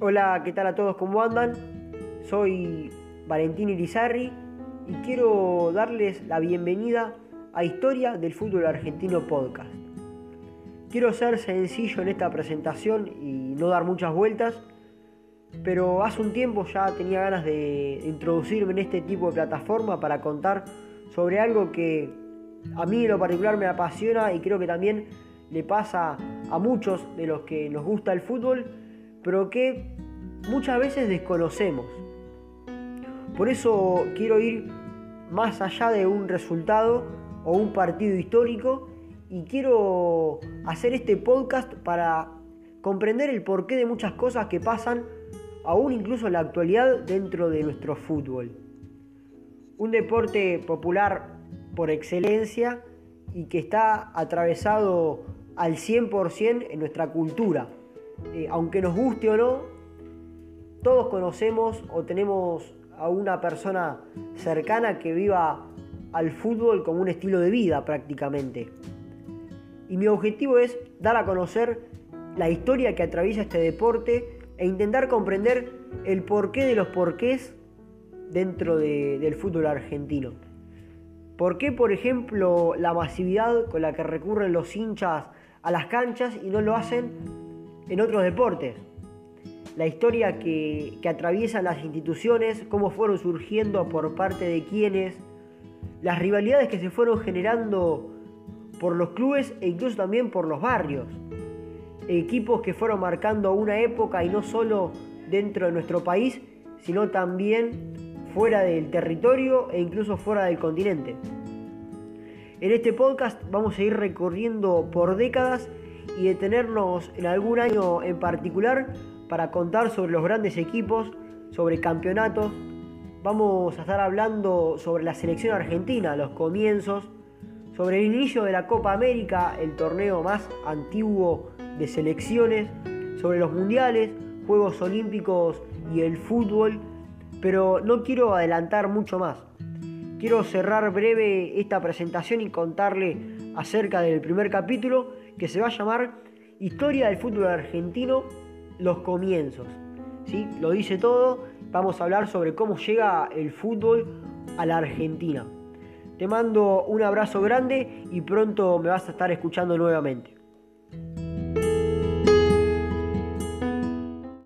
Hola, ¿qué tal a todos? ¿Cómo andan? Soy Valentín Irizarri y quiero darles la bienvenida a Historia del Fútbol Argentino Podcast. Quiero ser sencillo en esta presentación y no dar muchas vueltas, pero hace un tiempo ya tenía ganas de introducirme en este tipo de plataforma para contar sobre algo que a mí en lo particular me apasiona y creo que también le pasa a muchos de los que nos gusta el fútbol, pero que muchas veces desconocemos. Por eso quiero ir más allá de un resultado o un partido histórico y quiero hacer este podcast para comprender el porqué de muchas cosas que pasan aún incluso en la actualidad dentro de nuestro fútbol. Un deporte popular por excelencia y que está atravesado al 100% en nuestra cultura. Eh, aunque nos guste o no, todos conocemos o tenemos a una persona cercana que viva al fútbol como un estilo de vida prácticamente. Y mi objetivo es dar a conocer la historia que atraviesa este deporte e intentar comprender el porqué de los porqués dentro del fútbol argentino. ¿Por qué, por ejemplo, la masividad con la que recurren los hinchas a las canchas y no lo hacen en otros deportes? La historia que, que atraviesan las instituciones, cómo fueron surgiendo por parte de quienes, las rivalidades que se fueron generando por los clubes e incluso también por los barrios. Equipos que fueron marcando una época y no solo dentro de nuestro país, sino también fuera del territorio e incluso fuera del continente. En este podcast vamos a ir recorriendo por décadas y detenernos en algún año en particular para contar sobre los grandes equipos, sobre campeonatos. Vamos a estar hablando sobre la selección argentina, los comienzos, sobre el inicio de la Copa América, el torneo más antiguo de selecciones, sobre los mundiales, Juegos Olímpicos y el fútbol, pero no quiero adelantar mucho más. Quiero cerrar breve esta presentación y contarle acerca del primer capítulo que se va a llamar Historia del fútbol argentino, los comienzos. ¿Sí? Lo dice todo, vamos a hablar sobre cómo llega el fútbol a la Argentina. Te mando un abrazo grande y pronto me vas a estar escuchando nuevamente.